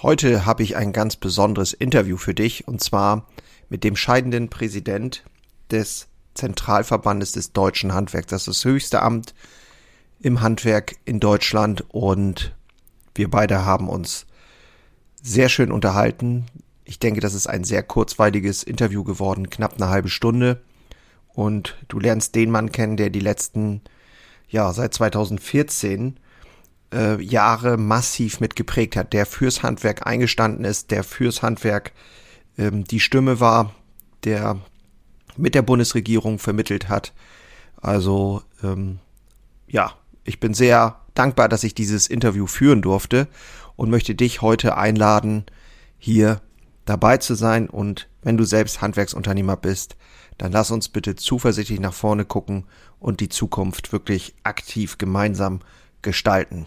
Heute habe ich ein ganz besonderes Interview für dich und zwar mit dem scheidenden Präsident des Zentralverbandes des deutschen Handwerks. Das ist das höchste Amt im Handwerk in Deutschland und wir beide haben uns sehr schön unterhalten. Ich denke, das ist ein sehr kurzweiliges Interview geworden, knapp eine halbe Stunde. Und du lernst den Mann kennen, der die letzten, ja, seit 2014 äh, Jahre massiv mitgeprägt hat, der fürs Handwerk eingestanden ist, der fürs Handwerk ähm, die Stimme war, der mit der Bundesregierung vermittelt hat. Also ähm, ja, ich bin sehr dankbar, dass ich dieses Interview führen durfte und möchte dich heute einladen, hier dabei zu sein. Und wenn du selbst Handwerksunternehmer bist, dann lass uns bitte zuversichtlich nach vorne gucken und die Zukunft wirklich aktiv gemeinsam gestalten.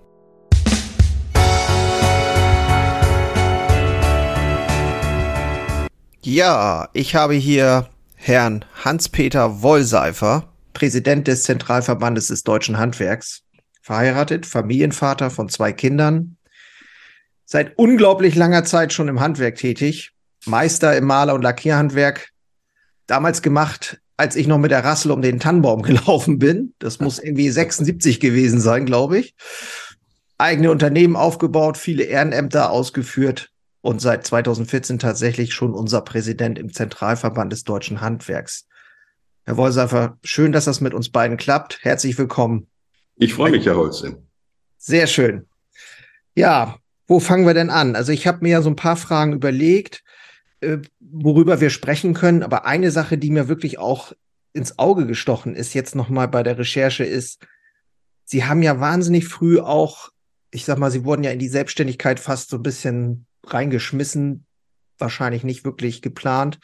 Ja, ich habe hier Herrn Hans-Peter Wollseifer, Präsident des Zentralverbandes des deutschen Handwerks, verheiratet, Familienvater von zwei Kindern, seit unglaublich langer Zeit schon im Handwerk tätig, Meister im Maler- und Lackierhandwerk, damals gemacht, als ich noch mit der Rassel um den Tannenbaum gelaufen bin. Das muss irgendwie 76 gewesen sein, glaube ich. Eigene Unternehmen aufgebaut, viele Ehrenämter ausgeführt, und seit 2014 tatsächlich schon unser Präsident im Zentralverband des deutschen Handwerks. Herr Wollseifer, schön, dass das mit uns beiden klappt. Herzlich willkommen. Ich freue mich, Herr Holze. Sehr schön. Ja, wo fangen wir denn an? Also ich habe mir ja so ein paar Fragen überlegt, äh, worüber wir sprechen können. Aber eine Sache, die mir wirklich auch ins Auge gestochen ist, jetzt nochmal bei der Recherche, ist, Sie haben ja wahnsinnig früh auch, ich sag mal, Sie wurden ja in die Selbstständigkeit fast so ein bisschen reingeschmissen, wahrscheinlich nicht wirklich geplant,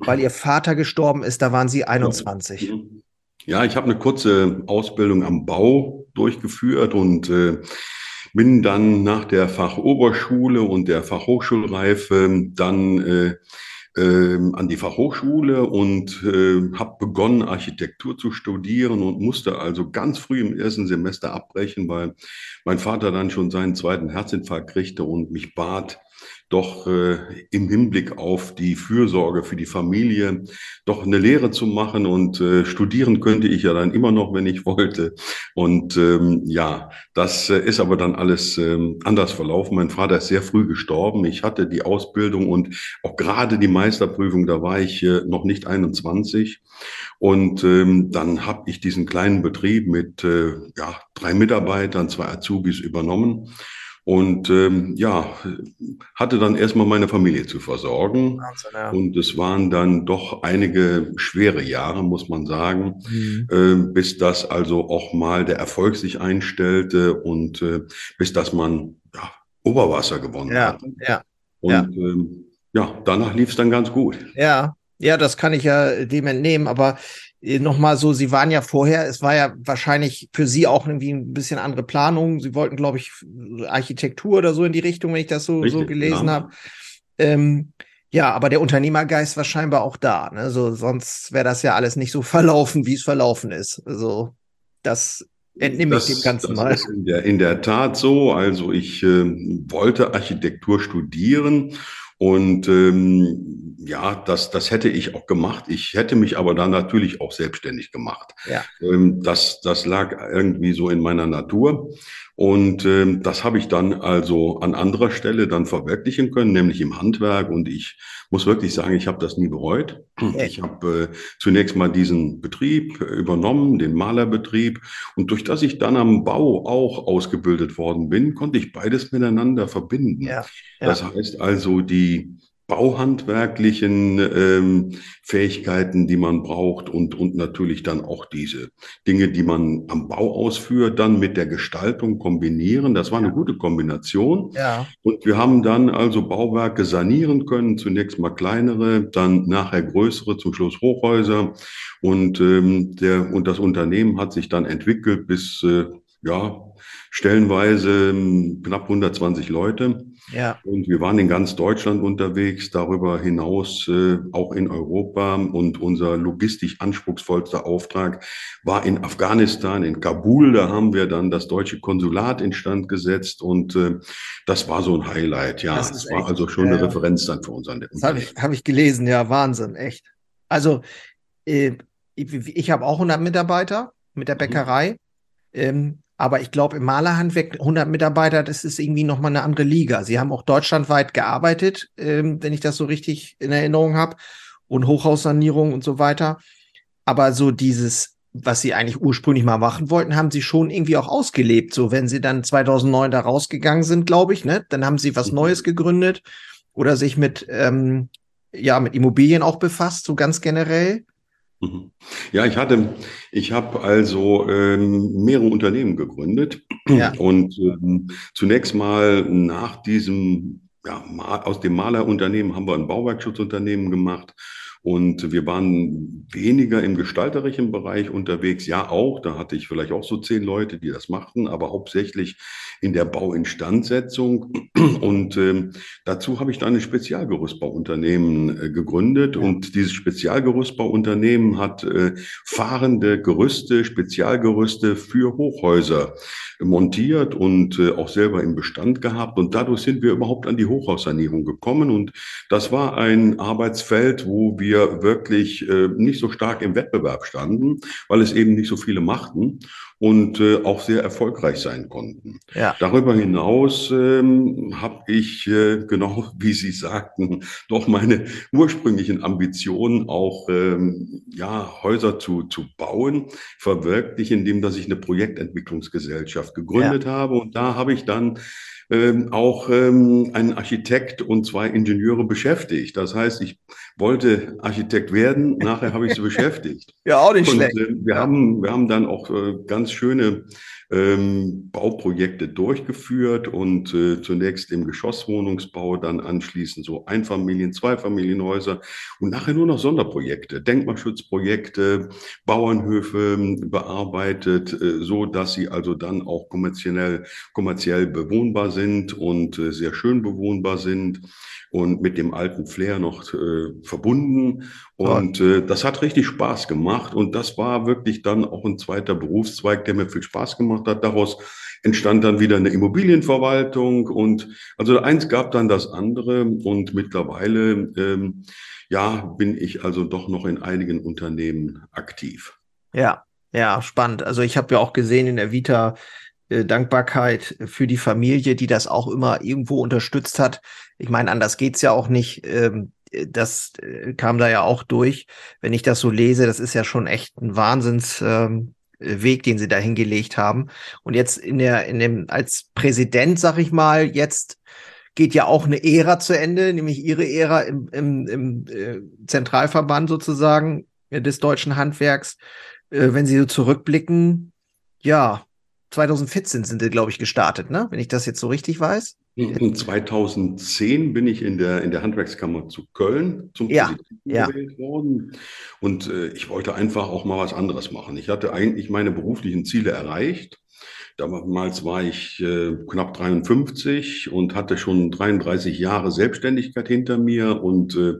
weil ihr Vater gestorben ist, da waren sie 21. Ja, ich habe eine kurze Ausbildung am Bau durchgeführt und äh, bin dann nach der Fachoberschule und der Fachhochschulreife dann äh, äh, an die Fachhochschule und äh, habe begonnen, Architektur zu studieren und musste also ganz früh im ersten Semester abbrechen, weil mein Vater dann schon seinen zweiten Herzinfarkt kriegte und mich bat, doch äh, im Hinblick auf die Fürsorge für die Familie doch eine Lehre zu machen und äh, studieren könnte ich ja dann immer noch, wenn ich wollte. Und ähm, ja, das äh, ist aber dann alles ähm, anders verlaufen. Mein Vater ist sehr früh gestorben. Ich hatte die Ausbildung und auch gerade die Meisterprüfung, da war ich äh, noch nicht 21. Und ähm, dann habe ich diesen kleinen Betrieb mit äh, ja, drei Mitarbeitern, zwei Azubis übernommen und ähm, ja, hatte dann erstmal meine Familie zu versorgen. Wahnsinn, ja. Und es waren dann doch einige schwere Jahre, muss man sagen, mhm. äh, bis das also auch mal der Erfolg sich einstellte und äh, bis das man ja, Oberwasser gewonnen ja, hat. Ja, und ja, ähm, ja danach lief es dann ganz gut. Ja, ja, das kann ich ja dem entnehmen, aber nochmal so, Sie waren ja vorher, es war ja wahrscheinlich für Sie auch irgendwie ein bisschen andere Planung. Sie wollten, glaube ich, Architektur oder so in die Richtung, wenn ich das so, Richtig, so gelesen ja. habe. Ähm, ja, aber der Unternehmergeist war scheinbar auch da. Ne? So, sonst wäre das ja alles nicht so verlaufen, wie es verlaufen ist. Also das entnehme ich dem Ganzen das mal. In, der, in der Tat so. Also ich äh, wollte Architektur studieren und ähm, ja, das, das hätte ich auch gemacht. Ich hätte mich aber dann natürlich auch selbstständig gemacht. Ja. Ähm, das, das lag irgendwie so in meiner Natur. Und ähm, das habe ich dann also an anderer Stelle dann verwirklichen können, nämlich im Handwerk. Und ich muss wirklich sagen, ich habe das nie bereut. Ich habe äh, zunächst mal diesen Betrieb übernommen, den Malerbetrieb. Und durch das ich dann am Bau auch ausgebildet worden bin, konnte ich beides miteinander verbinden. Ja. Ja. Das heißt also, die bauhandwerklichen ähm, Fähigkeiten, die man braucht und, und natürlich dann auch diese Dinge, die man am Bau ausführt, dann mit der Gestaltung kombinieren. Das war eine gute Kombination. Ja. Und wir haben dann also Bauwerke sanieren können, zunächst mal kleinere, dann nachher größere, zum Schluss Hochhäuser. Und, ähm, der, und das Unternehmen hat sich dann entwickelt bis, äh, ja, stellenweise ähm, knapp 120 Leute. Ja. Und wir waren in ganz Deutschland unterwegs, darüber hinaus äh, auch in Europa. Und unser logistisch anspruchsvollster Auftrag war in Afghanistan, in Kabul. Da haben wir dann das deutsche Konsulat instand gesetzt und äh, das war so ein Highlight. Ja, Das es ist war echt, also schon eine ja. Referenz dann für uns an der Das habe ich, hab ich gelesen, ja, Wahnsinn, echt. Also, äh, ich, ich habe auch 100 Mitarbeiter mit der Mhm. Bäckerei, ähm, aber ich glaube, im Malerhandwerk 100 Mitarbeiter, das ist irgendwie nochmal eine andere Liga. Sie haben auch deutschlandweit gearbeitet, ähm, wenn ich das so richtig in Erinnerung habe, und Hochhaussanierung und so weiter. Aber so dieses, was Sie eigentlich ursprünglich mal machen wollten, haben Sie schon irgendwie auch ausgelebt. So, wenn Sie dann 2009 da rausgegangen sind, glaube ich, ne, dann haben Sie was Mhm. Neues gegründet oder sich mit, ähm, ja, mit Immobilien auch befasst, so ganz generell. Mhm. Ja, ich hatte, ich habe also ähm, mehrere Unternehmen gegründet Ja. und ähm, zunächst mal nach diesem, ja, aus dem Malerunternehmen haben wir ein Bauwerkschutzunternehmen gemacht und wir waren weniger im gestalterischen Bereich unterwegs. Ja, auch, da hatte ich vielleicht auch so zehn Leute, die das machten, aber hauptsächlich in der Bauinstandsetzung. Und ähm, dazu habe ich dann ein Spezialgerüstbauunternehmen äh, gegründet. Und dieses Spezialgerüstbauunternehmen hat äh, fahrende Gerüste, Spezialgerüste für Hochhäuser montiert und äh, auch selber im Bestand gehabt. Und dadurch sind wir überhaupt an die Hochhaussanierung gekommen. Und das war ein Arbeitsfeld, wo wir wirklich äh, nicht so stark im Wettbewerb standen, weil es eben nicht so viele machten und äh, auch sehr erfolgreich sein konnten. Ja. Darüber hinaus ähm, habe ich, äh, genau wie Sie sagten, doch meine ursprünglichen Ambitionen, auch ähm, ja, Häuser zu, zu bauen, verwirklicht, indem dass ich eine Projektentwicklungsgesellschaft gegründet habe. Und da habe ich dann ähm, auch ähm, einen Architekt und zwei Ingenieure beschäftigt. Das heißt, ich wollte Architekt werden, nachher habe ich sie beschäftigt. Ja, auch nicht Und schlecht. äh, wir haben, wir haben dann auch äh, ganz schöne ähm, Bauprojekte durchgeführt und äh, zunächst im Geschosswohnungsbau, dann anschließend so Einfamilien-, Zweifamilienhäuser und nachher nur noch Sonderprojekte, Denkmalschutzprojekte, Bauernhöfe ähm, bearbeitet, äh, so dass sie also dann auch kommerziell, kommerziell bewohnbar sind und äh, sehr schön bewohnbar sind und mit dem alten Flair noch äh, verbunden. Und äh, das hat richtig Spaß gemacht. Und das war wirklich dann auch ein zweiter Berufszweig, der mir viel Spaß gemacht hat. Daraus entstand dann wieder eine Immobilienverwaltung. Und also eins gab dann das andere. Und mittlerweile, ähm, ja, bin ich also doch noch in einigen Unternehmen aktiv. Ja, ja, spannend. Also ich habe ja auch gesehen in der Vita äh, Dankbarkeit für die Familie, die das auch immer irgendwo unterstützt hat. Ich meine, anders geht's ja auch nicht. Ähm, das äh, kam da ja auch durch. Wenn ich das so lese, das ist ja schon echt ein Wahnsinns ähm, den sie da hingelegt haben. Und jetzt in der, in dem, als Präsident, sag ich mal, jetzt geht ja auch eine Ära zu Ende, nämlich ihre Ära im, im, im äh, Zentralverband sozusagen äh, des deutschen Handwerks. Äh, wenn Sie so zurückblicken, ja, 2014 sind sie, glaube ich, gestartet, ne? Wenn ich das jetzt so richtig weiß. In 2010 bin ich in der, in der Handwerkskammer zu Köln zum Ja, Präsidenten ja. gewählt worden. Und äh, ich wollte einfach auch mal was anderes machen. Ich hatte eigentlich meine beruflichen Ziele erreicht. Damals war ich äh, knapp 53 und hatte schon 33 Jahre Selbstständigkeit hinter mir und äh,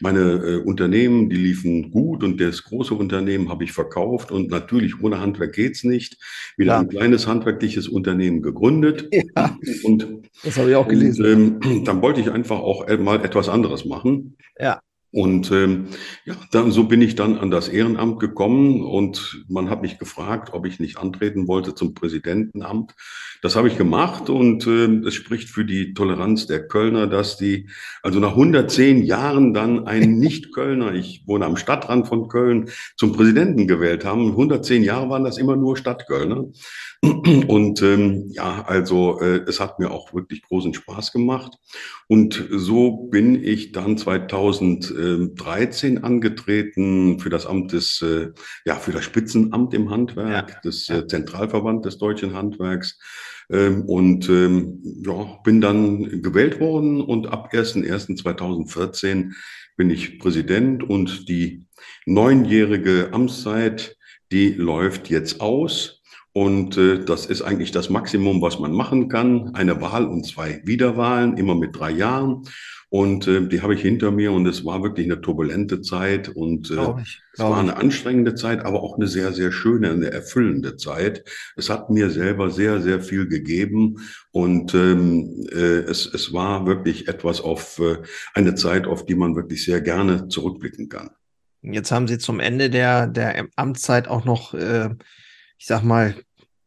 meine äh, Unternehmen, die liefen gut und das große Unternehmen habe ich verkauft und natürlich ohne Handwerk geht's nicht. Wieder Klar. ein kleines handwerkliches Unternehmen gegründet Ja, und das habe ich auch und ähm, dann wollte ich einfach auch mal etwas anderes machen. Ja. Und ähm, ja, dann, so bin ich dann an das Ehrenamt gekommen und man hat mich gefragt, ob ich nicht antreten wollte zum Präsidentenamt. Das habe ich gemacht und äh, es spricht für die Toleranz der Kölner, dass die also nach 110 Jahren dann einen Nicht-Kölner, ich wohne am Stadtrand von Köln, zum Präsidenten gewählt haben. 110 Jahre waren das immer nur Stadtkölner. Und ähm, ja, also äh, es hat mir auch wirklich großen Spaß gemacht. Und so bin ich dann 2013 angetreten für das Amt des, äh, ja, für das Spitzenamt im Handwerk, ja, des äh, Zentralverband des deutschen Handwerks. Ähm, und ähm, ja, bin dann gewählt worden und ab 1.1.2014 bin ich Präsident und die neunjährige Amtszeit, die läuft jetzt aus. Und äh, das ist eigentlich das Maximum, was man machen kann. Eine Wahl und zwei Wiederwahlen, immer mit drei Jahren. Und äh, die habe ich hinter mir und es war wirklich eine turbulente Zeit und äh, ich, es war eine anstrengende Zeit, aber auch eine sehr, sehr schöne, eine erfüllende Zeit. Es hat mir selber sehr, sehr viel gegeben und ähm, äh, es, es war wirklich etwas auf äh, eine Zeit, auf die man wirklich sehr gerne zurückblicken kann. Jetzt haben Sie zum Ende der, der Amtszeit auch noch äh, ich sag mal,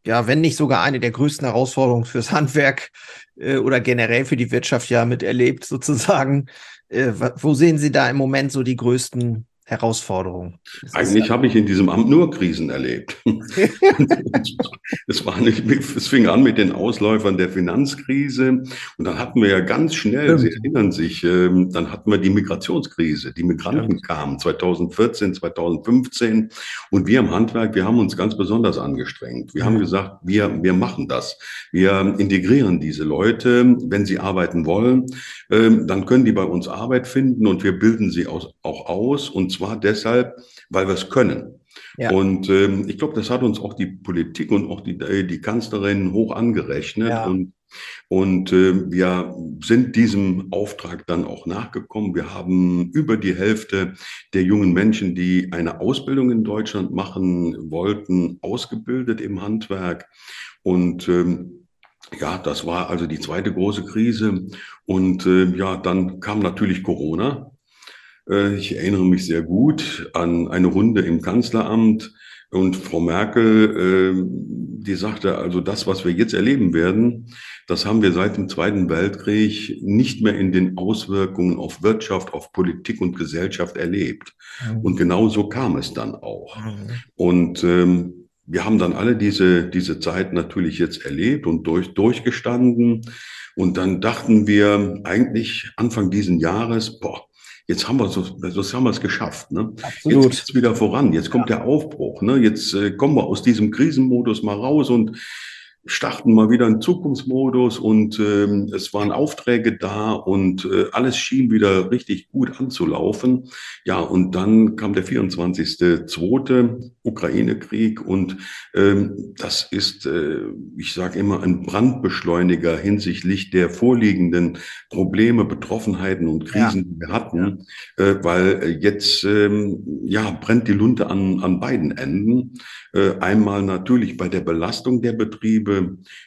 ja, wenn nicht sogar eine der größten Herausforderungen fürs Handwerk äh, oder generell für die Wirtschaft ja miterlebt, sozusagen. Äh, wo sehen Sie da im Moment so die größten Herausforderung. Eigentlich habe ich in diesem Amt nur Krisen erlebt. es, war nicht, es fing an mit den Ausläufern der Finanzkrise und dann hatten wir ja ganz schnell. Sie erinnern sich, ähm, dann hatten wir die Migrationskrise. Die Migranten kamen 2014, 2015 und wir im Handwerk, wir haben uns ganz besonders angestrengt. Wir haben gesagt, wir, wir machen das. Wir integrieren diese Leute, wenn sie arbeiten wollen, ähm, dann können die bei uns Arbeit finden und wir bilden sie auch aus und zwar deshalb, weil wir es können. Ja. Und ähm, ich glaube, das hat uns auch die Politik und auch die, äh, die Kanzlerin hoch angerechnet. Ja. Und, und äh, wir sind diesem Auftrag dann auch nachgekommen. Wir haben über die Hälfte der jungen Menschen, die eine Ausbildung in Deutschland machen wollten, ausgebildet im Handwerk. Und ähm, ja, das war also die zweite große Krise. Und äh, ja, dann kam natürlich Corona. Äh, ich erinnere mich sehr gut an eine Runde im Kanzleramt und Frau Merkel, äh, die sagte, also das, was wir jetzt erleben werden, das haben wir seit dem Zweiten Weltkrieg nicht mehr in den Auswirkungen auf Wirtschaft, auf Politik und Gesellschaft erlebt. Mhm. Und genau so kam es dann auch. Mhm. Und ähm, wir haben dann alle diese, diese Zeit natürlich jetzt erlebt und durch, durchgestanden. Und dann dachten wir eigentlich Anfang diesen Jahres, boah, jetzt haben wir so, das haben wir es geschafft. Ne? Absolut. Jetzt geht's wieder voran. Jetzt kommt ja. der Aufbruch. Ne? Jetzt äh, kommen wir aus diesem Krisenmodus mal raus und starten mal wieder in Zukunftsmodus und ähm, es waren Aufträge da und äh, alles schien wieder richtig gut anzulaufen. Ja, und dann kam der 24.2. Ukraine-Krieg und ähm, das ist, äh, ich sage immer, ein Brandbeschleuniger hinsichtlich der vorliegenden Probleme, Betroffenheiten und Krisen, ja. die wir hatten, äh, weil jetzt ähm, ja brennt die Lunte an, an beiden Enden. Äh, einmal natürlich bei der Belastung der Betriebe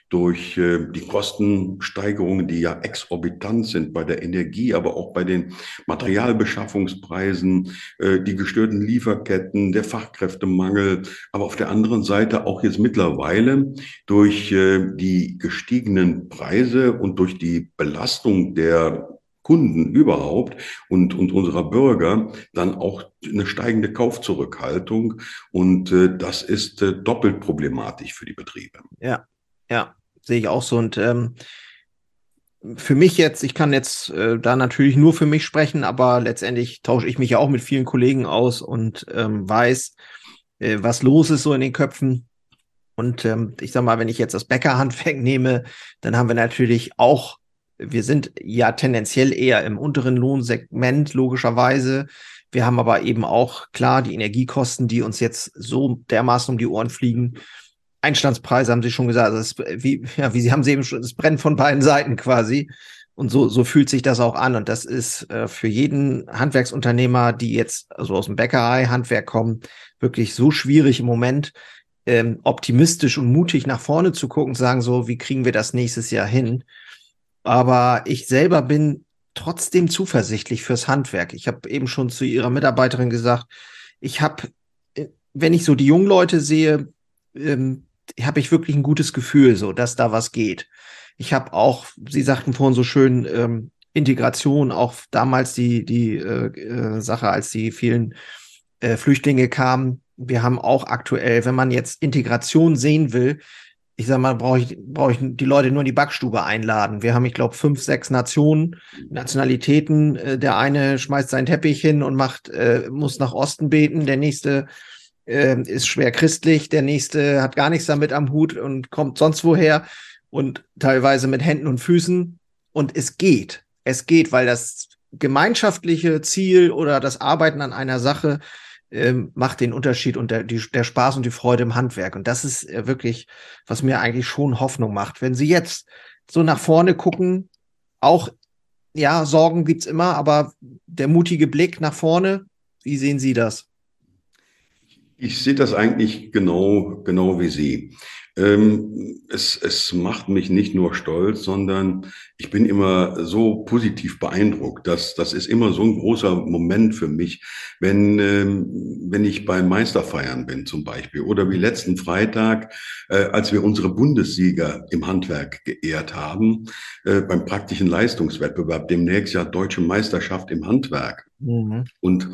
durch äh, die Kostensteigerungen, die ja exorbitant sind bei der Energie, aber auch bei den Materialbeschaffungspreisen, äh, die gestörten Lieferketten, der Fachkräftemangel, aber auf der anderen Seite auch jetzt mittlerweile durch die gestiegenen Preise und durch die Belastung der Kunden überhaupt und, und unserer Bürger dann auch eine steigende Kaufzurückhaltung. Und äh, das ist äh, doppelt problematisch für die Betriebe. Ja, ja, sehe ich auch so. Und ähm, für mich jetzt, ich kann jetzt äh, da natürlich nur für mich sprechen, aber letztendlich tausche ich mich ja auch mit vielen Kollegen aus und ähm, weiß, äh, was los ist so in den Köpfen. Und ähm, ich sag mal, wenn ich jetzt das Bäckerhandwerk nehme, dann haben wir natürlich auch wir sind ja tendenziell eher im unteren Lohnsegment, logischerweise. Wir haben aber eben auch klar die Energiekosten, die uns jetzt so dermaßen um die Ohren fliegen. Einstandspreise haben Sie schon gesagt, also es, wie, ja, wie Sie haben Sie eben schon, es brennt von beiden Seiten quasi. Und so, so fühlt sich das auch an. Und das ist äh, für jeden Handwerksunternehmer, die jetzt also aus dem Bäckerei-Handwerk kommen, wirklich so schwierig im Moment, ähm, optimistisch und mutig nach vorne zu gucken, sagen so, wie kriegen wir das nächstes Jahr hin? Aber ich selber bin trotzdem zuversichtlich fürs Handwerk. Ich habe eben schon zu Ihrer Mitarbeiterin gesagt, ich habe, äh, wenn ich so die jungen Leute sehe, ähm, habe ich wirklich ein gutes Gefühl, so dass da was geht. Ich habe auch, Sie sagten vorhin so schön, ähm, Integration, auch damals die, die äh, äh, Sache, als die vielen äh, Flüchtlinge kamen. Wir haben auch aktuell, wenn man jetzt Integration sehen will, ich sag mal, brauche ich, brauche ich die Leute nur in die Backstube einladen. Wir haben, ich glaube, fünf, sechs Nationen, Nationalitäten. Äh, der eine schmeißt seinen Teppich hin und macht, äh, muss nach Osten beten, der nächste äh, ist schwer christlich, der nächste hat gar nichts damit am Hut und kommt sonst woher und teilweise mit Händen und Füßen. Und es geht. Es geht, weil das gemeinschaftliche Ziel oder das Arbeiten an einer Sache ähm, macht den Unterschied und der, die, der Spaß und die Freude im Handwerk. Und das ist äh, wirklich, was mir eigentlich schon Hoffnung macht. Wenn Sie jetzt so nach vorne gucken, auch, ja, Sorgen gibt's immer, aber der mutige Blick nach vorne, wie sehen Sie das? Ich sehe das eigentlich genau, genau wie Sie. Ähm, es, es macht mich nicht nur stolz, sondern ich bin immer so positiv beeindruckt. Das, das ist immer so ein großer Moment für mich, wenn, ähm, wenn ich beim Meisterfeiern bin zum Beispiel oder wie letzten Freitag, äh, als wir unsere Bundessieger im Handwerk geehrt haben, äh, beim praktischen Leistungswettbewerb, demnächst ja Deutsche Meisterschaft im Handwerk. Mhm. Und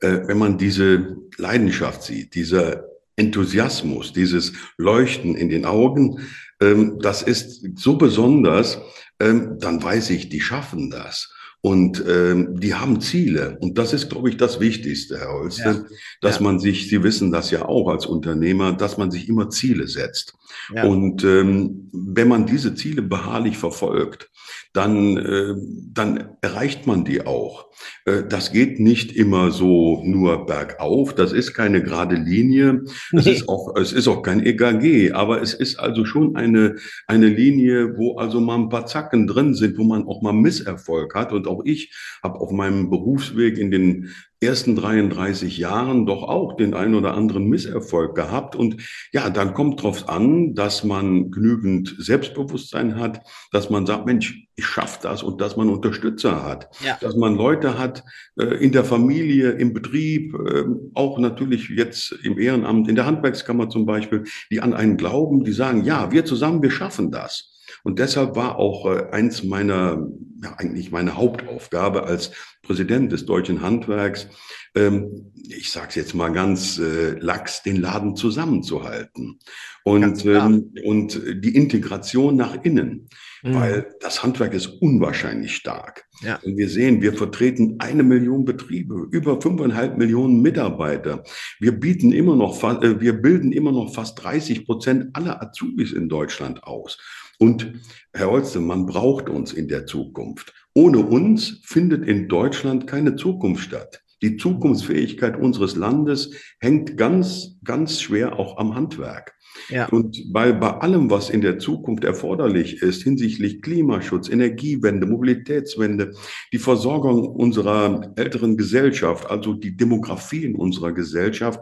äh, wenn man diese Leidenschaft sieht, dieser Enthusiasmus, dieses Leuchten in den Augen, ähm, das ist so besonders, ähm, dann weiß ich, die schaffen das. Und ähm, die haben Ziele. Und das ist, glaube ich, das Wichtigste, Herr Holste, ja. dass ja. man sich, Sie wissen das ja auch als Unternehmer, dass man sich immer Ziele setzt. Ja. Und ähm, wenn man diese Ziele beharrlich verfolgt, dann, äh, dann erreicht man die auch. Äh, das geht nicht immer so nur bergauf. Das ist keine gerade Linie. Es nee. ist auch, es ist auch kein EKG. Aber es ist also schon eine, eine Linie, wo also mal ein paar Zacken drin sind, wo man auch mal Misserfolg hat. Und auch ich habe auf meinem Berufsweg in den ersten 33 Jahren doch auch den einen oder anderen Misserfolg gehabt. Und ja, dann kommt drauf an, dass man genügend Selbstbewusstsein hat, dass man sagt, Mensch, ich schaffe das und dass man Unterstützer hat, ja. dass man Leute hat äh, in der Familie, im Betrieb, äh, auch natürlich jetzt im Ehrenamt, in der Handwerkskammer zum Beispiel, die an einen glauben, die sagen, ja, wir zusammen, wir schaffen das. Und deshalb war auch äh, eins meiner, ja, eigentlich meine Hauptaufgabe als Präsident des deutschen Handwerks, ähm, ich sage es jetzt mal ganz äh, lax, den Laden zusammenzuhalten und, ähm, und die Integration nach innen, mhm. weil das Handwerk ist unwahrscheinlich stark. Ja. Und wir sehen, wir vertreten eine Million Betriebe, über fünfeinhalb Millionen Mitarbeiter. Wir bieten immer noch, äh, wir bilden immer noch fast 30 Prozent aller Azubis in Deutschland aus. Und Herr Holste, man braucht uns in der Zukunft. Ohne uns findet in Deutschland keine Zukunft statt. Die Zukunftsfähigkeit unseres Landes hängt ganz, ganz schwer auch am Handwerk. Ja. Und weil bei allem, was in der Zukunft erforderlich ist, hinsichtlich Klimaschutz, Energiewende, Mobilitätswende, die Versorgung unserer älteren Gesellschaft, also die Demografie in unserer Gesellschaft,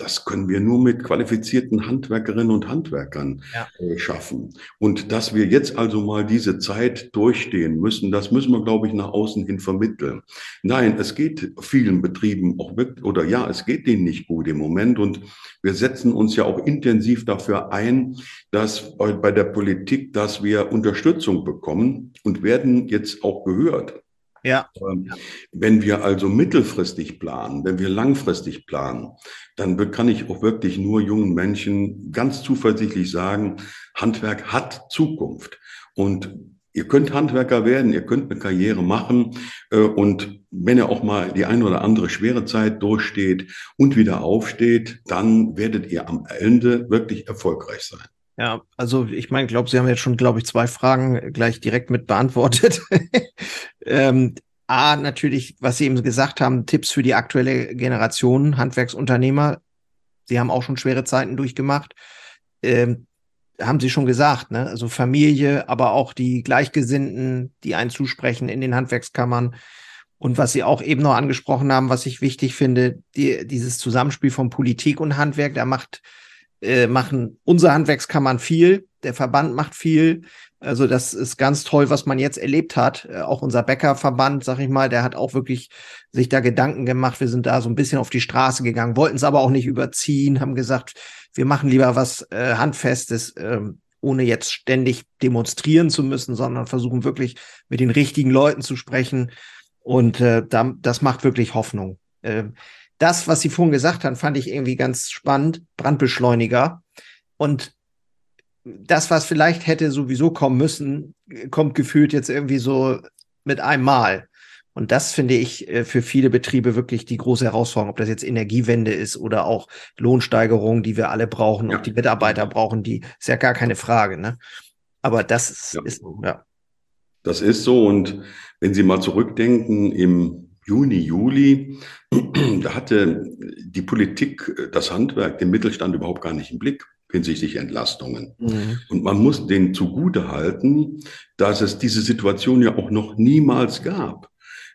das können wir nur mit qualifizierten Handwerkerinnen und Handwerkern ja. äh, schaffen. Und dass wir jetzt also mal diese Zeit durchstehen müssen, das müssen wir, glaube ich, nach außen hin vermitteln. Nein, es geht vielen Betrieben auch wirklich, oder ja, es geht denen nicht gut im Moment. Und wir setzen uns ja auch intensiv dafür ein, dass bei der Politik, dass wir Unterstützung bekommen und werden jetzt auch gehört. Ja. Ähm, wenn wir also mittelfristig planen, wenn wir langfristig planen, dann kann ich auch wirklich nur jungen Menschen ganz zuversichtlich sagen, Handwerk hat Zukunft. Und ihr könnt Handwerker werden, ihr könnt eine Karriere machen. Äh, und wenn ihr auch mal die eine oder andere schwere Zeit durchsteht und wieder aufsteht, dann werdet ihr am Ende wirklich erfolgreich sein. Ja, also ich meine, glaube, Sie haben jetzt schon, glaube ich, zwei Fragen gleich direkt mit beantwortet. ähm, A, natürlich, was Sie eben gesagt haben, Tipps für die aktuelle Generation Handwerksunternehmer. Sie haben auch schon schwere Zeiten durchgemacht. Ähm, haben Sie schon gesagt, ne? Also Familie, aber auch die Gleichgesinnten, die einen zusprechen in den Handwerkskammern. Und was Sie auch eben noch angesprochen haben, was ich wichtig finde, die, dieses Zusammenspiel von Politik und Handwerk, da macht äh, machen unsere Handwerkskammern viel, der Verband macht viel. Also das ist ganz toll, was man jetzt erlebt hat. Äh, auch unser Bäckerverband, sag ich mal, der hat auch wirklich sich da Gedanken gemacht. Wir sind da so ein bisschen auf die Straße gegangen, wollten es aber auch nicht überziehen, haben gesagt, wir machen lieber was äh, Handfestes, äh, ohne jetzt ständig demonstrieren zu müssen, sondern versuchen wirklich mit den richtigen Leuten zu sprechen. Und äh, da, das macht wirklich Hoffnung. Äh, das, was Sie vorhin gesagt haben, fand ich irgendwie ganz spannend. Brandbeschleuniger. Und das, was vielleicht hätte sowieso kommen müssen, kommt gefühlt jetzt irgendwie so mit einem Mal. Und das finde ich äh, für viele Betriebe wirklich die große Herausforderung, ob das jetzt Energiewende ist oder auch Lohnsteigerungen, die wir alle brauchen, ja. und die Mitarbeiter brauchen, die ist ja gar keine Frage. Ne? Aber das ist, ja. ist ja. Das ist so. Und wenn Sie mal zurückdenken, im Juni, Juli, da hatte die Politik das Handwerk, den Mittelstand überhaupt gar nicht im Blick hinsichtlich Entlastungen. Mhm. Und man muss denen zugute halten, dass es diese Situation ja auch noch niemals gab.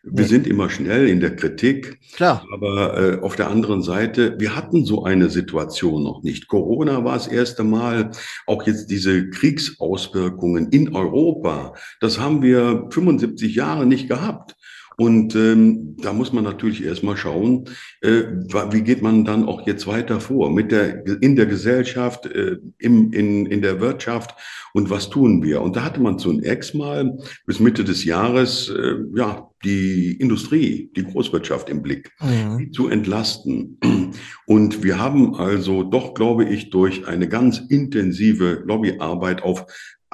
Wir nee. sind immer schnell in der Kritik. Klar. Aber äh, auf der anderen Seite, wir hatten so eine Situation noch nicht. Corona war das erste Mal. Auch jetzt diese Kriegsauswirkungen in Europa, das haben wir 75 Jahre nicht gehabt. Und ähm, da muss man natürlich erstmal schauen, äh, wie geht man dann auch jetzt weiter vor mit der in der Gesellschaft, äh, im, in, in der Wirtschaft und was tun wir? Und da hatte man zunächst mal bis Mitte des Jahres äh, ja die Industrie, die Großwirtschaft im Blick, mhm. zu entlasten. Und wir haben also doch, glaube ich, durch eine ganz intensive Lobbyarbeit auf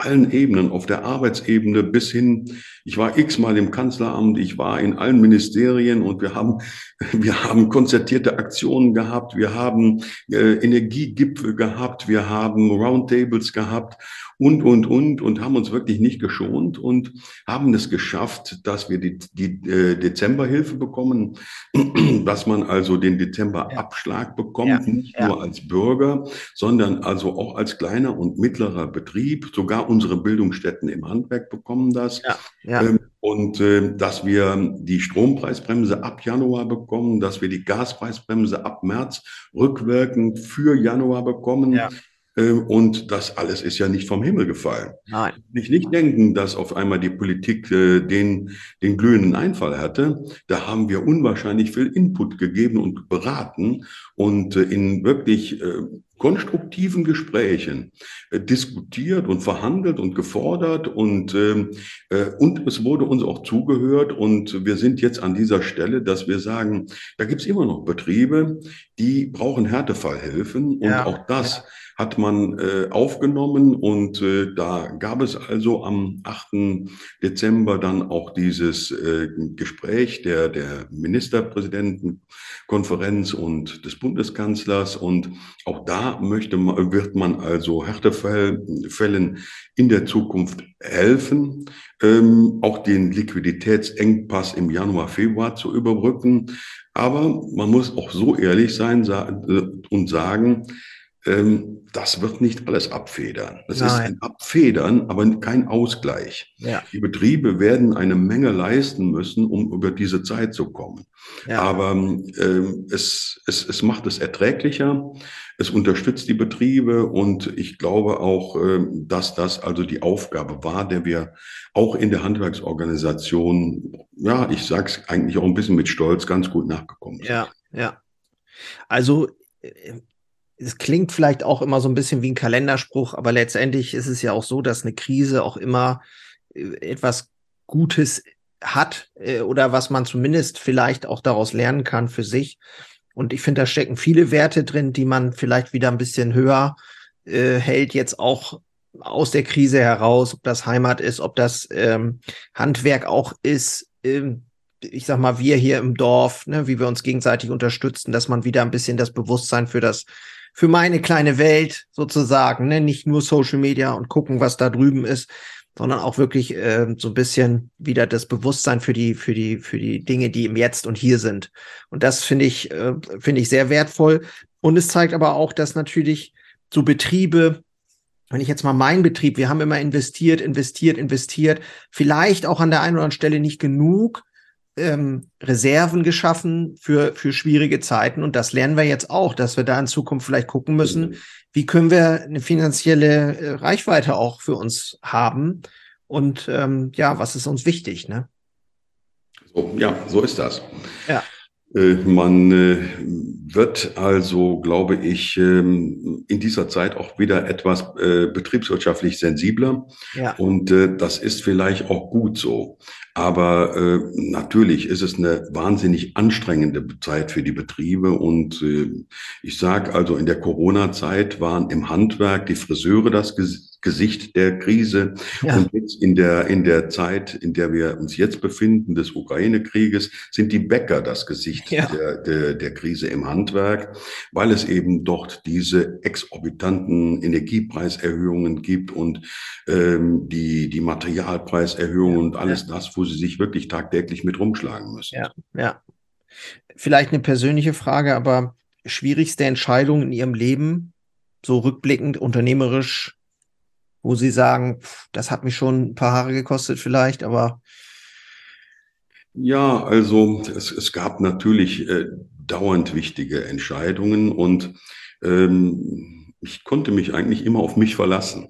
allen Ebenen, auf der Arbeitsebene bis hin, ich war x-mal im Kanzleramt, ich war in allen Ministerien und wir haben, wir haben konzertierte Aktionen gehabt, wir haben äh, Energiegipfel gehabt, wir haben Roundtables gehabt und, und, und, und haben uns wirklich nicht geschont und haben es geschafft, dass wir die, die äh, Dezemberhilfe bekommen, dass man also den Dezemberabschlag bekommt, ja. nicht ja. nur als Bürger, sondern also auch als kleiner und mittlerer Betrieb, sogar unsere Bildungsstätten im Handwerk bekommen das. Ja, ja. Ähm, und äh, dass wir die Strompreisbremse ab Januar bekommen, dass wir die Gaspreisbremse ab März rückwirkend für Januar bekommen. Ja. Äh, und das alles ist ja nicht vom Himmel gefallen. Nein. Nicht, nicht denken, dass auf einmal die Politik äh, den, den glühenden Einfall hatte. Da haben wir unwahrscheinlich viel Input gegeben und beraten und äh, in wirklich äh, konstruktiven Gesprächen äh, diskutiert und verhandelt und gefordert und, ähm, äh, und es wurde uns auch zugehört und wir sind jetzt an dieser Stelle, dass wir sagen, da gibt es immer noch Betriebe, die brauchen Härtefallhilfen und ja, auch das ja hat man äh, aufgenommen und äh, da gab es also am 8. Dezember dann auch dieses äh, Gespräch der, der Ministerpräsidentenkonferenz und des Bundeskanzlers und auch da möchte man, wird man also Härtefällen in der Zukunft helfen, ähm, auch den Liquiditätsengpass im Januar, Februar zu überbrücken. Aber man muss auch so ehrlich sein äh, und sagen, ähm, das wird nicht alles abfedern. Das Nein. ist ein Abfedern, aber kein Ausgleich. Ja. Die Betriebe werden eine Menge leisten müssen, um über diese Zeit zu kommen. Ja. Aber ähm, es, es, es macht es erträglicher, es unterstützt die Betriebe und ich glaube auch, ähm, dass das also die Aufgabe war, der wir auch in der Handwerksorganisation, ja, ich sage es eigentlich auch ein bisschen mit Stolz, ganz gut nachgekommen sind. Ja, ja. Also äh, es klingt vielleicht auch immer so ein bisschen wie ein Kalenderspruch, aber letztendlich ist es ja auch so, dass eine Krise auch immer äh, etwas Gutes hat äh, oder was man zumindest vielleicht auch daraus lernen kann für sich. Und ich finde, da stecken viele Werte drin, die man vielleicht wieder ein bisschen höher äh, hält, jetzt auch aus der Krise heraus, ob das Heimat ist, ob das ähm, Handwerk auch ist. Ähm, ich sag mal, wir hier im Dorf, ne, wie wir uns gegenseitig unterstützen, dass man wieder ein bisschen das Bewusstsein für das für meine kleine Welt sozusagen, ne? nicht nur Social Media und gucken, was da drüben ist, sondern auch wirklich äh, so ein bisschen wieder das Bewusstsein für die für die für die Dinge, die im Jetzt und hier sind. Und das finde ich äh, finde ich sehr wertvoll. Und es zeigt aber auch, dass natürlich so Betriebe wenn ich jetzt mal meinen Betrieb, wir haben immer investiert, investiert, investiert, vielleicht auch an der einen oder anderen Stelle nicht genug, ähm, Reserven geschaffen für, für schwierige Zeiten. Und das lernen wir jetzt auch, dass wir da in Zukunft vielleicht gucken müssen, mhm. wie können wir eine finanzielle äh, Reichweite auch für uns haben. Und ähm, ja, was ist uns wichtig, ne? So, ja, so ist das. Ja. Äh, man äh, wird also, glaube ich, ähm, in dieser Zeit auch wieder etwas äh, betriebswirtschaftlich sensibler. Ja. Und das ist vielleicht auch gut so. Aber natürlich ist es eine wahnsinnig anstrengende Zeit für die Betriebe. Und ich sage also, in der Corona-Zeit waren im Handwerk die Friseure das Gesicht der Krise. Ja. Und jetzt in der, in der Zeit, in der wir uns jetzt befinden, des Ukraine-Krieges, sind die Bäcker das Gesicht ja. der, der, der Krise im Handwerk, weil es eben dort diese exorbitanten Energiepreiserhöhungen gibt und ähm, die, die Materialpreiserhöhungen ja. und alles das, wo sie sich wirklich tagtäglich mit rumschlagen müssen. Ja, ja. Vielleicht eine persönliche Frage, aber schwierigste Entscheidung in Ihrem Leben, so rückblickend, unternehmerisch, wo Sie sagen, das hat mich schon ein paar Haare gekostet vielleicht, aber ja, also es, es gab natürlich äh, dauernd wichtige Entscheidungen und ähm, ich konnte mich eigentlich immer auf mich verlassen.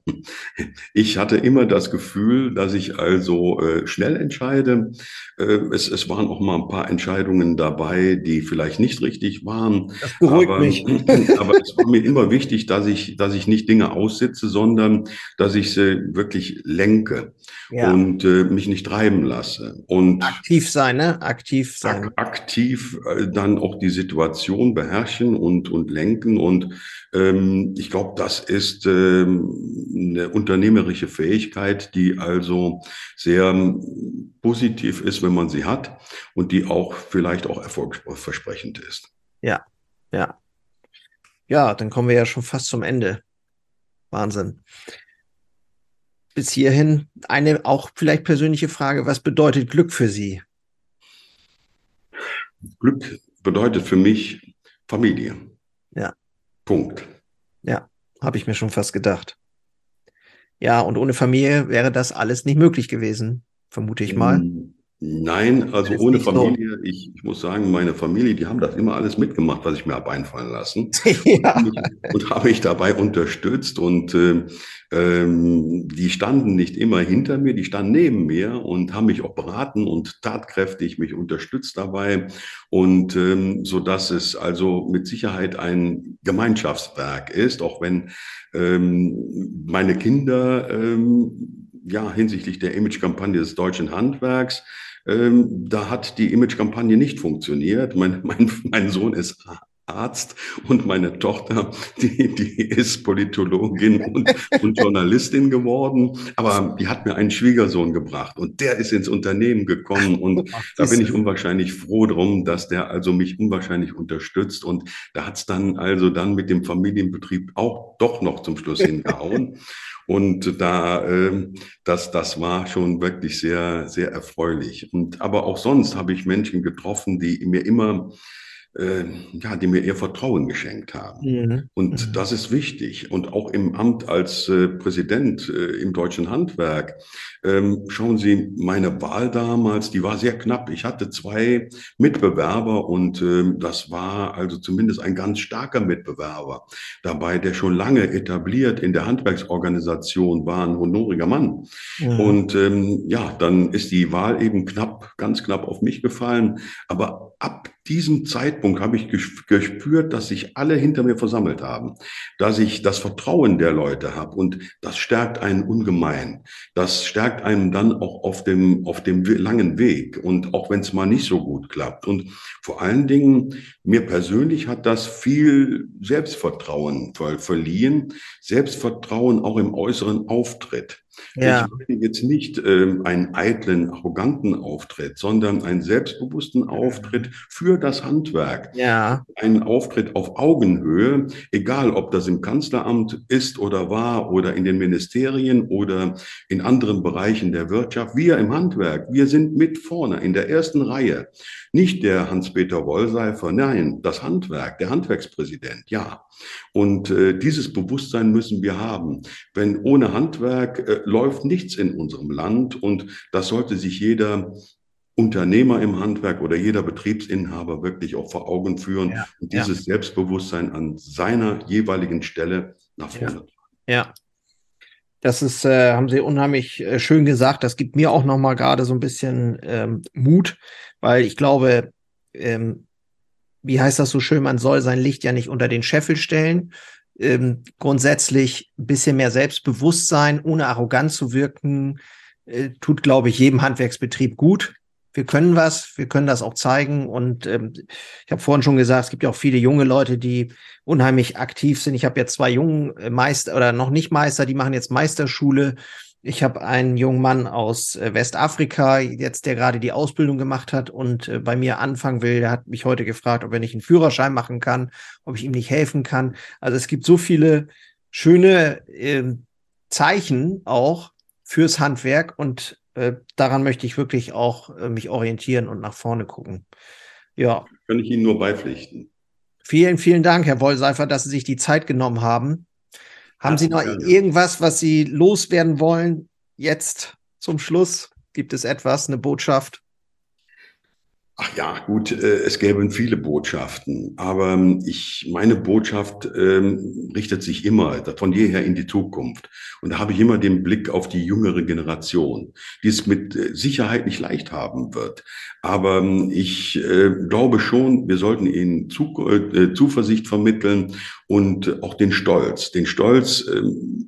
Ich hatte immer das Gefühl, dass ich also äh, schnell entscheide. Äh, es, es waren auch mal ein paar Entscheidungen dabei, die vielleicht nicht richtig waren. Das beruhigt aber, mich. aber es war mir immer wichtig, dass ich, dass ich nicht Dinge aussitze, sondern dass ich sie wirklich lenke ja. und äh, mich nicht treiben lasse. Und aktiv sein, ne? Aktiv sein. Ak aktiv äh, dann auch die Situation beherrschen und, und lenken und ähm, ich glaube, das ist ähm, eine unternehmerische Fähigkeit, die also sehr positiv ist, wenn man sie hat und die auch vielleicht auch erfolgsversprechend ist. Ja, ja. Ja, dann kommen wir ja schon fast zum Ende. Wahnsinn. Bis hierhin eine auch vielleicht persönliche Frage. Was bedeutet Glück für Sie? Glück bedeutet für mich Familie. Ja. Punkt. Ja, habe ich mir schon fast gedacht. Ja, und ohne Familie wäre das alles nicht möglich gewesen, vermute ich mal. Mm, Nein, also ohne Familie, so. ich, ich, muss sagen, meine Familie, die haben das immer alles mitgemacht, was ich mir habe einfallen lassen. ja. und, und, habe ich dabei unterstützt und äh, ähm, die standen nicht immer hinter mir, die standen neben mir und haben mich auch beraten und tatkräftig mich unterstützt dabei und ähm, so dass es also mit Sicherheit ein Gemeinschaftswerk ist, auch wenn ähm, meine Kinder ähm, ja hinsichtlich der Imagekampagne des deutschen Handwerks ähm, da hat die Image-Kampagne nicht funktioniert. Mein, mein, mein Sohn ist Arzt und meine Tochter, die, die ist Politologin und, und Journalistin geworden. Aber die hat mir einen Schwiegersohn gebracht und der ist ins Unternehmen gekommen und da bin ich unwahrscheinlich froh drum, dass der also mich unwahrscheinlich unterstützt und da hat's dann also dann mit dem Familienbetrieb auch doch noch zum Schluss hingehauen. Und da, äh, das, das war schon wirklich sehr, sehr erfreulich. Und aber auch sonst habe ich Menschen getroffen, die mir immer äh, ja, die mir ihr Vertrauen geschenkt haben. Mhm. Und mhm. das ist wichtig. Und auch im Amt als äh, Präsident äh, im deutschen Handwerk. Ähm, schauen Sie, meine Wahl damals, die war sehr knapp. Ich hatte zwei Mitbewerber und ähm, das war also zumindest ein ganz starker Mitbewerber dabei, der schon lange etabliert in der Handwerksorganisation war, ein honoriger Mann. Mhm. Und ähm, ja, dann ist die Wahl eben knapp, ganz knapp auf mich gefallen. Aber ab diesem Zeitpunkt habe ich gespürt, dass sich alle hinter mir versammelt haben, dass ich das Vertrauen der Leute habe und das stärkt einen ungemein. Das stärkt einen dann auch auf dem, auf dem langen Weg und auch wenn es mal nicht so gut klappt. Und vor allen Dingen, mir persönlich hat das viel Selbstvertrauen verliehen, Selbstvertrauen auch im äußeren Auftritt. Ja. Ich meine jetzt nicht ähm, einen eitlen, arroganten Auftritt, sondern einen selbstbewussten Auftritt für das Handwerk. Ja. Einen Auftritt auf Augenhöhe, egal ob das im Kanzleramt ist oder war oder in den Ministerien oder in anderen Bereichen der Wirtschaft. Wir im Handwerk, wir sind mit vorne in der ersten Reihe. Nicht der Hans-Peter Wollseifer, nein, das Handwerk, der Handwerkspräsident, ja. Und äh, dieses Bewusstsein müssen wir haben. Wenn ohne Handwerk äh, läuft nichts in unserem Land und das sollte sich jeder Unternehmer im Handwerk oder jeder Betriebsinhaber wirklich auch vor Augen führen ja, und dieses ja. Selbstbewusstsein an seiner jeweiligen Stelle nach vorne ja. ja. Das ist, äh, haben Sie unheimlich äh, schön gesagt. Das gibt mir auch nochmal gerade so ein bisschen ähm, Mut, weil ich glaube, ähm, wie heißt das so schön, man soll sein Licht ja nicht unter den Scheffel stellen. Ähm, grundsätzlich ein bisschen mehr Selbstbewusstsein, ohne arrogant zu wirken, äh, tut, glaube ich, jedem Handwerksbetrieb gut wir können was, wir können das auch zeigen. Und ähm, ich habe vorhin schon gesagt, es gibt ja auch viele junge Leute, die unheimlich aktiv sind. Ich habe jetzt zwei jungen äh, Meister oder noch nicht Meister, die machen jetzt Meisterschule. Ich habe einen jungen Mann aus äh, Westafrika, jetzt der gerade die Ausbildung gemacht hat und äh, bei mir anfangen will. Der hat mich heute gefragt, ob er nicht einen Führerschein machen kann, ob ich ihm nicht helfen kann. Also es gibt so viele schöne äh, Zeichen auch fürs Handwerk und äh, daran möchte ich wirklich auch äh, mich orientieren und nach vorne gucken. Ja. Kann ich Ihnen nur beipflichten. Vielen, vielen Dank, Herr Wollseifer, dass Sie sich die Zeit genommen haben. Haben Sie noch irgendwas, was Sie loswerden wollen? Jetzt zum Schluss gibt es etwas, eine Botschaft? Ach ja, gut, äh, es gäbe viele Botschaften, aber ähm, ich, meine Botschaft ähm, richtet sich immer von jeher in die Zukunft. Und da habe ich immer den Blick auf die jüngere Generation, die es mit äh, Sicherheit nicht leicht haben wird. Aber ähm, ich äh, glaube schon, wir sollten ihnen Zu äh, Zuversicht vermitteln und auch den Stolz, den Stolz äh,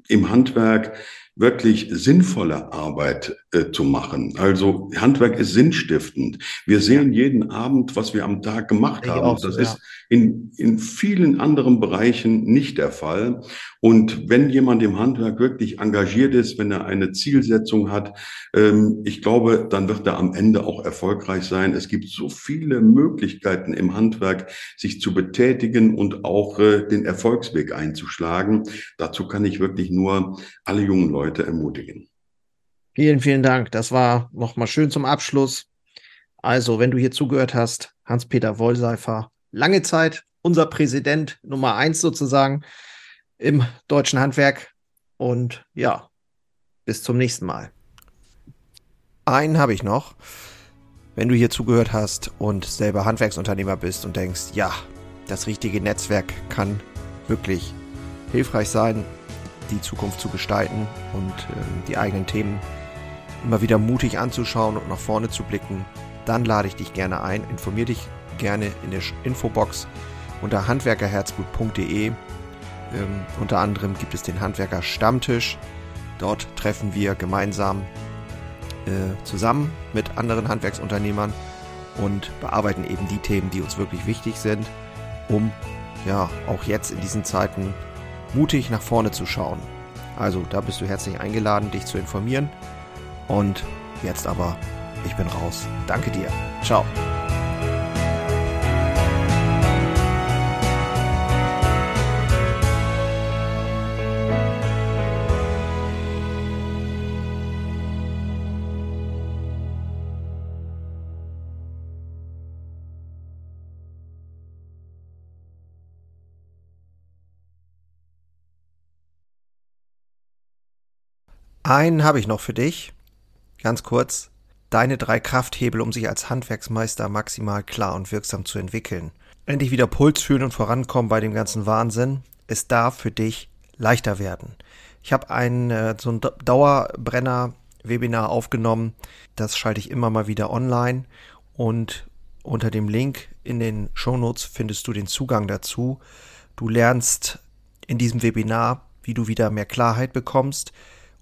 im Handwerk, wirklich sinnvolle Arbeit zu machen. Also Handwerk ist sinnstiftend. Wir sehen jeden Abend, was wir am Tag gemacht haben. So, das ja. ist in, in vielen anderen Bereichen nicht der Fall. Und wenn jemand im Handwerk wirklich engagiert ist, wenn er eine Zielsetzung hat, ähm, ich glaube, dann wird er am Ende auch erfolgreich sein. Es gibt so viele Möglichkeiten im Handwerk, sich zu betätigen und auch äh, den Erfolgsweg einzuschlagen. Dazu kann ich wirklich nur alle jungen Leute ermutigen. Vielen, vielen Dank. Das war nochmal schön zum Abschluss. Also, wenn du hier zugehört hast, Hans-Peter Wollseifer, lange Zeit unser Präsident Nummer eins sozusagen im deutschen Handwerk. Und ja, bis zum nächsten Mal. Einen habe ich noch. Wenn du hier zugehört hast und selber Handwerksunternehmer bist und denkst, ja, das richtige Netzwerk kann wirklich hilfreich sein, die Zukunft zu gestalten und äh, die eigenen Themen immer wieder mutig anzuschauen und nach vorne zu blicken, dann lade ich dich gerne ein. Informier dich gerne in der Infobox unter handwerkerherzblut.de. Ähm, unter anderem gibt es den Handwerker Stammtisch. Dort treffen wir gemeinsam äh, zusammen mit anderen Handwerksunternehmern und bearbeiten eben die Themen, die uns wirklich wichtig sind, um ja auch jetzt in diesen Zeiten mutig nach vorne zu schauen. Also da bist du herzlich eingeladen, dich zu informieren. Und jetzt aber, ich bin raus. Danke dir. Ciao. Einen habe ich noch für dich. Ganz kurz. Deine drei Krafthebel, um sich als Handwerksmeister maximal klar und wirksam zu entwickeln. Endlich wieder Puls fühlen und vorankommen bei dem ganzen Wahnsinn. Es darf für dich leichter werden. Ich habe ein äh, so ein Dauerbrenner-Webinar aufgenommen. Das schalte ich immer mal wieder online. Und unter dem Link in den Shownotes findest du den Zugang dazu. Du lernst in diesem Webinar, wie du wieder mehr Klarheit bekommst,